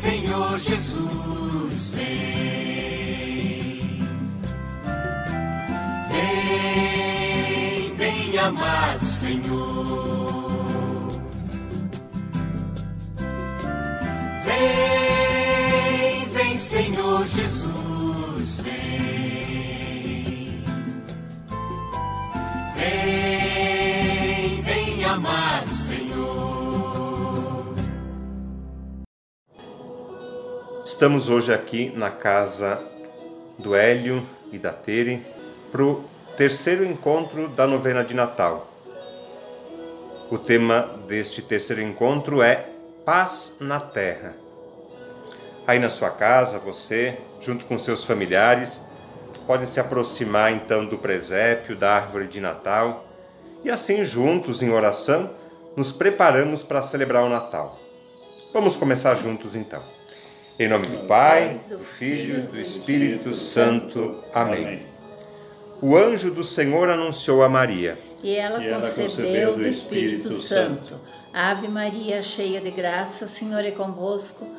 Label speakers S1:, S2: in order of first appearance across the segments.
S1: Senhor Jesus, vem. Vem, bem amado Jesus, vem. Vem, bem amado
S2: Estamos hoje aqui na casa do Hélio e da Tere para o terceiro encontro da novena de Natal. O tema deste terceiro encontro é Paz na Terra. Aí na sua casa, você, junto com seus familiares, podem se aproximar então do presépio, da árvore de Natal e assim juntos em oração nos preparamos para celebrar o Natal. Vamos começar juntos então. Em nome do Pai, do Filho e do Espírito Santo. Amém. O anjo do Senhor anunciou a Maria.
S3: E ela, concebeu do Espírito Santo. Ave Maria, cheia de graça, o Senhor é convosco.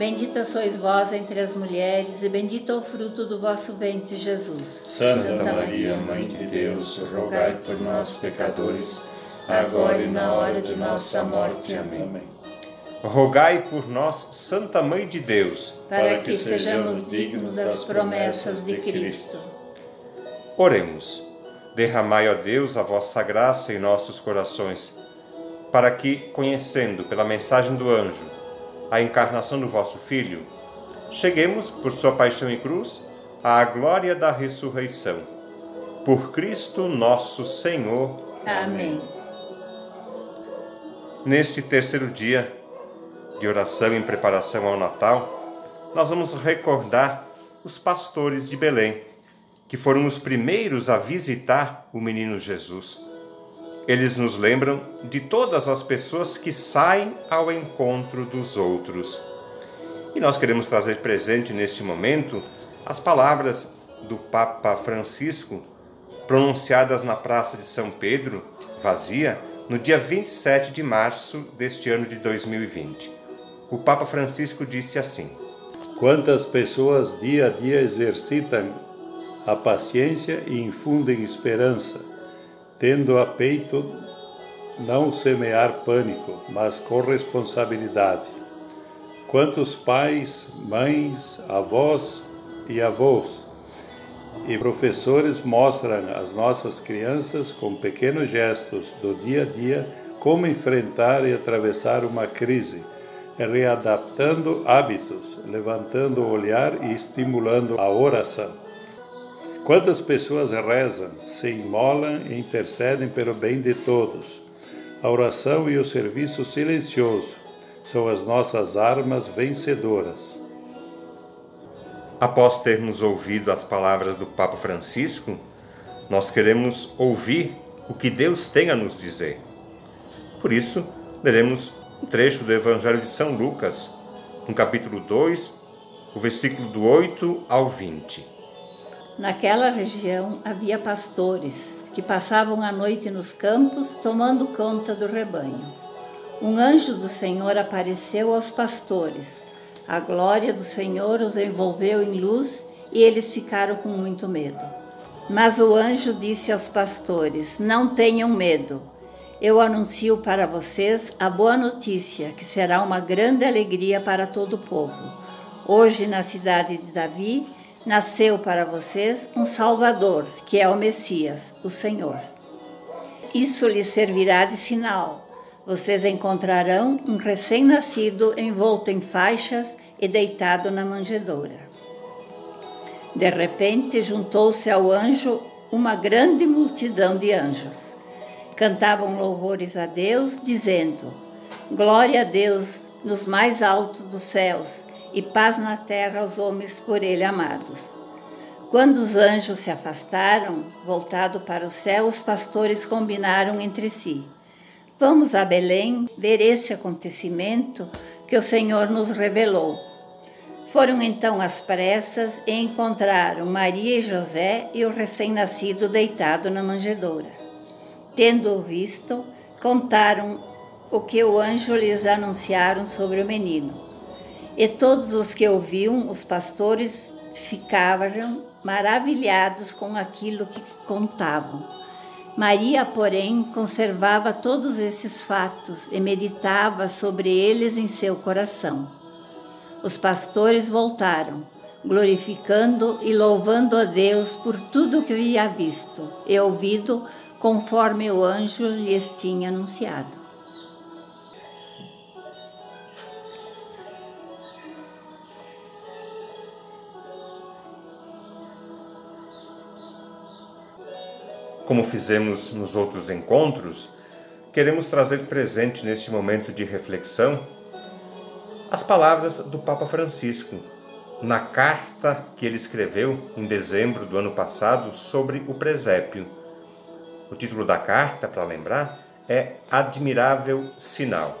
S3: Bendita sois vós entre as mulheres, e bendito é o fruto do vosso ventre, Jesus.
S4: Santa, Santa Maria, Mãe de Deus, rogai por nós, pecadores, agora e na hora de nossa morte. Amém.
S2: Rogai por nós, Santa Mãe de Deus,
S3: para que sejamos dignos das promessas de Cristo.
S2: Oremos. Derramai, ó Deus, a vossa graça em nossos corações, para que, conhecendo pela mensagem do anjo, a encarnação do vosso Filho, cheguemos, por sua paixão e cruz, à glória da ressurreição. Por Cristo nosso Senhor.
S3: Amém.
S2: Neste terceiro dia de oração em preparação ao Natal, nós vamos recordar os pastores de Belém, que foram os primeiros a visitar o menino Jesus eles nos lembram de todas as pessoas que saem ao encontro dos outros. E nós queremos trazer presente neste momento as palavras do Papa Francisco, pronunciadas na Praça de São Pedro, vazia, no dia 27 de março deste ano de 2020. O Papa Francisco disse assim:
S5: Quantas pessoas dia a dia exercitam a paciência e infundem esperança tendo a peito não semear pânico, mas corresponsabilidade. Quantos pais, mães, avós e avós e professores mostram às nossas crianças, com pequenos gestos do dia a dia, como enfrentar e atravessar uma crise, readaptando hábitos, levantando o olhar e estimulando a oração. Quantas pessoas rezam, se imolam e intercedem pelo bem de todos? A oração e o serviço silencioso são as nossas armas vencedoras.
S2: Após termos ouvido as palavras do Papa Francisco, nós queremos ouvir o que Deus tem a nos dizer. Por isso, leremos um trecho do Evangelho de São Lucas, no capítulo 2, o versículo do 8 ao 20.
S3: Naquela região havia pastores que passavam a noite nos campos tomando conta do rebanho. Um anjo do Senhor apareceu aos pastores. A glória do Senhor os envolveu em luz e eles ficaram com muito medo. Mas o anjo disse aos pastores: Não tenham medo. Eu anuncio para vocês a boa notícia, que será uma grande alegria para todo o povo Hoje, na cidade de Davi, nasceu para vocês um Salvador, que é o Messias, o Senhor. Isso lhes servirá de sinal. Vocês encontrarão um recém-nascido envolto em faixas e deitado na manjedoura. De repente, juntou-se ao anjo uma grande multidão de anjos. Cantavam louvores a Deus, dizendo: Glória a Deus nos mais altos dos céus e paz na terra aos homens por ele amados. Quando os anjos se afastaram, voltado para o céu, os pastores combinaram entre si: Vamos a Belém ver esse acontecimento que o Senhor nos revelou. Foram então às pressas e encontraram Maria e José e o recém-nascido deitado na manjedoura. Tendo-o visto, contaram o que o anjo lhes anunciaram sobre o menino. E todos os que ouviam, os pastores, ficavam maravilhados com aquilo que contavam. Maria, porém, conservava todos esses fatos e meditava sobre eles em seu coração os pastores voltaram, glorificando e louvando a Deus por tudo que havia visto e ouvido, conforme o anjo lhes tinha anunciado.
S2: Como fizemos nos outros encontros, queremos trazer presente neste momento de reflexão as palavras do Papa Francisco na carta que ele escreveu em dezembro do ano passado sobre o presépio. O título da carta, para lembrar, é Admirável Sinal.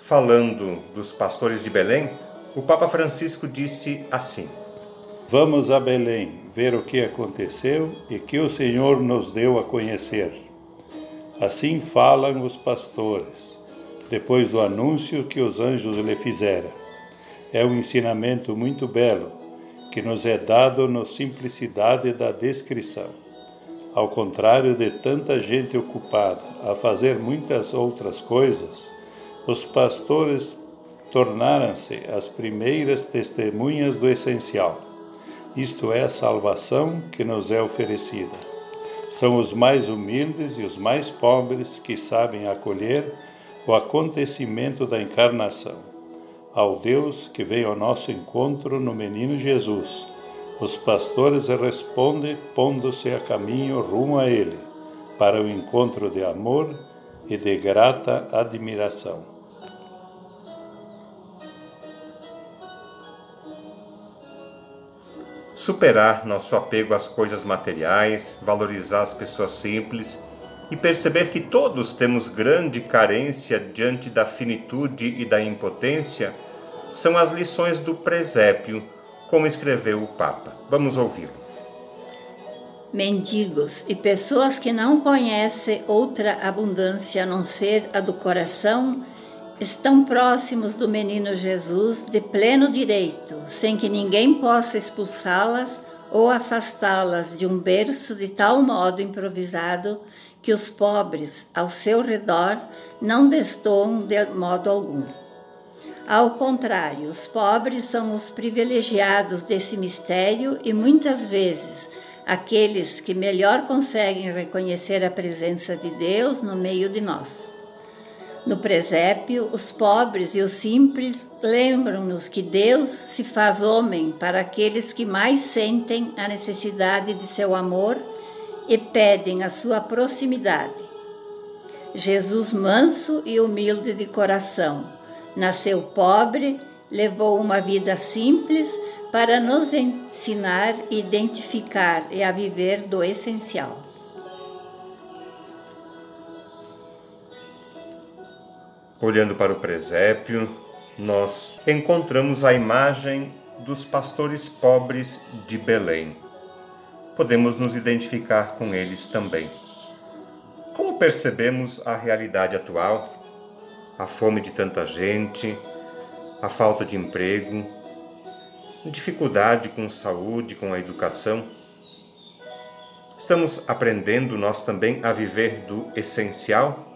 S2: Falando dos pastores de Belém, o Papa Francisco disse assim:
S5: Vamos a Belém ver o que aconteceu e que o Senhor nos deu a conhecer. Assim falam os pastores depois do anúncio que os anjos lhe fizeram. É um ensinamento muito belo que nos é dado na simplicidade da descrição. Ao contrário de tanta gente ocupada a fazer muitas outras coisas, os pastores tornaram-se as primeiras testemunhas do essencial, isto é, a salvação que nos é oferecida. São os mais humildes e os mais pobres que sabem acolher o acontecimento da encarnação, ao Deus que veio ao nosso encontro no menino Jesus. Os pastores respondem pondo-se a caminho rumo a Ele, para o encontro de amor e de grata admiração.
S2: Superar nosso apego às coisas materiais, valorizar as pessoas simples e perceber que todos temos grande carência diante da finitude e da impotência são as lições do presépio, como escreveu o Papa. Vamos ouvir.
S3: Mendigos e pessoas que não conhecem outra abundância a não ser a do coração estão próximos do menino Jesus de pleno direito, sem que ninguém possa expulsá-las ou afastá-las de um berço de tal modo improvisado que os pobres ao seu redor não destoam de modo algum. Ao contrário, os pobres são os privilegiados desse mistério e muitas vezes aqueles que melhor conseguem reconhecer a presença de Deus no meio de nós. No presépio, os pobres e os simples lembram-nos que Deus se faz homem para aqueles que mais sentem a necessidade de seu amor e pedem a sua proximidade. Jesus, manso e humilde de coração, nasceu pobre, levou uma vida simples para nos ensinar, identificar e a viver do essencial.
S2: Olhando para o presépio, nós encontramos a imagem dos pastores pobres de Belém podemos nos identificar com eles também. Como percebemos a realidade atual, a fome de tanta gente, a falta de emprego, dificuldade com saúde, com a educação? Estamos aprendendo nós também a viver do essencial?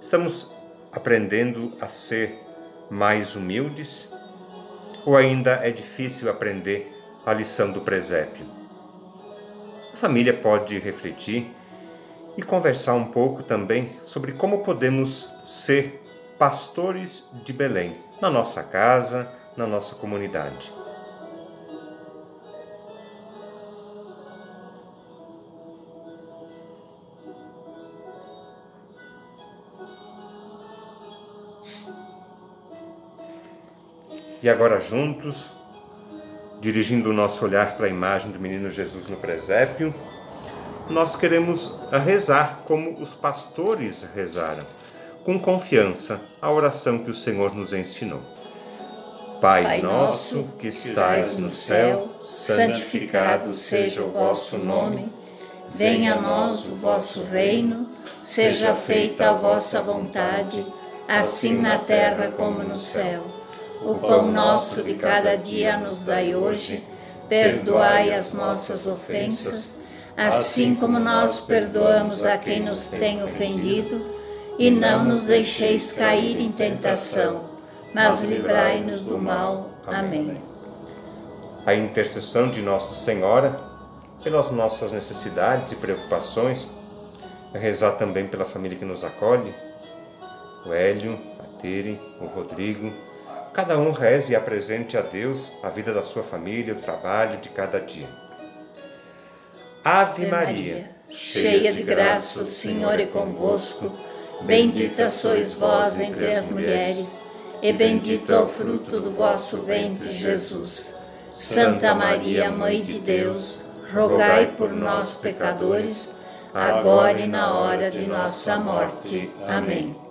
S2: Estamos aprendendo a ser mais humildes? Ou ainda é difícil aprender a lição do presépio? A família pode refletir e conversar um pouco também sobre como podemos ser pastores de Belém na nossa casa, na nossa comunidade. E agora juntos, dirigindo o nosso olhar para a imagem do menino Jesus no presépio, nós queremos rezar como os pastores rezaram, com confiança a oração que o Senhor nos ensinou. Pai, Pai nosso que estais no céu, santificado seja o vosso nome. Venha a nós o vosso reino, seja feita a vossa vontade, assim na terra como no céu. O pão nosso de cada dia nos dai hoje, perdoai as nossas ofensas, assim como nós perdoamos a quem nos tem ofendido, e não nos deixeis cair em tentação, mas livrai-nos do mal. Amém. A intercessão de Nossa Senhora pelas nossas necessidades e preocupações, rezar também pela família que nos acolhe, o Hélio, a Tere, o Rodrigo, Cada um reze e apresente a Deus a vida da sua família, o trabalho de cada dia. Ave Maria, cheia de graça, o Senhor é convosco. Bendita sois vós entre as mulheres, e bendito é o fruto do vosso ventre, Jesus. Santa Maria, Mãe de Deus, rogai por nós, pecadores, agora e na hora de nossa morte. Amém.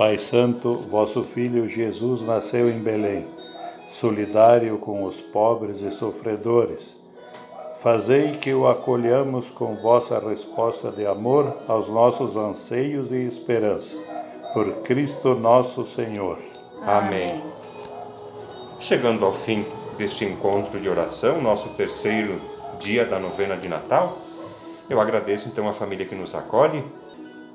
S5: Pai Santo, vosso Filho Jesus nasceu em Belém, solidário com os pobres e sofredores. Fazei que o acolhamos com vossa resposta de amor aos nossos anseios e esperança. Por Cristo nosso Senhor.
S2: Amém. Chegando ao fim deste encontro de oração, nosso terceiro dia da novena de Natal, eu agradeço então a família que nos acolhe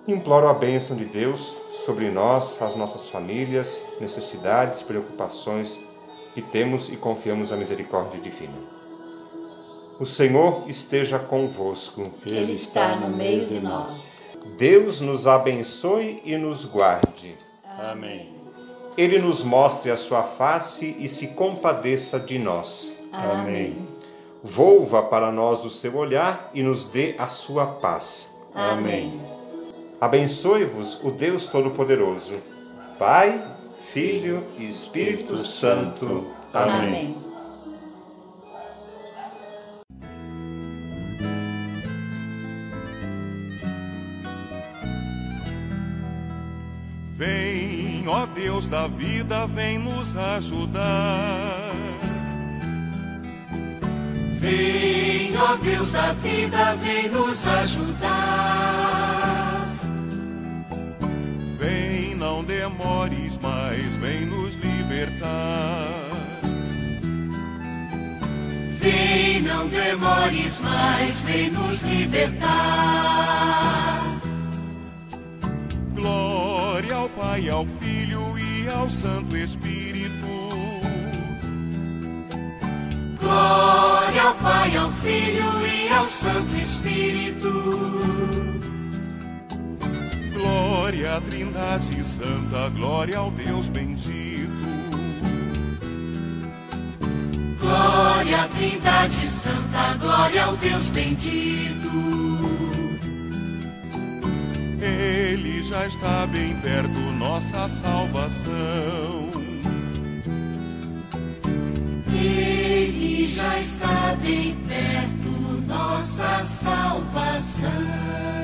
S2: Imploro a bênção de Deus sobre nós, as nossas famílias, necessidades, preocupações que temos e confiamos à misericórdia divina. O Senhor esteja convosco.
S3: Ele está no meio de nós.
S2: Deus nos abençoe e nos guarde.
S5: Amém.
S2: Ele nos mostre a sua face e se compadeça de nós.
S3: Amém.
S2: Volva para nós o seu olhar e nos dê a sua paz.
S3: Amém.
S2: Abençoe-vos o Deus Todo-Poderoso, Pai, Filho e Espírito Santo. Amém.
S6: Vem, ó Deus da vida, vem nos ajudar.
S1: Vem, ó Deus da vida, vem nos ajudar.
S6: Demores, mas vem nos libertar.
S1: Vem, não demores mais, vem nos libertar.
S6: Glória ao Pai, ao Filho e ao Santo Espírito.
S1: Glória ao Pai, ao Filho e ao Santo Espírito
S6: Glória à Trindade Santa, glória ao Deus bendito.
S1: Glória à Trindade Santa, glória ao Deus bendito.
S6: Ele já está bem perto, nossa salvação.
S1: Ele já está bem perto, nossa salvação.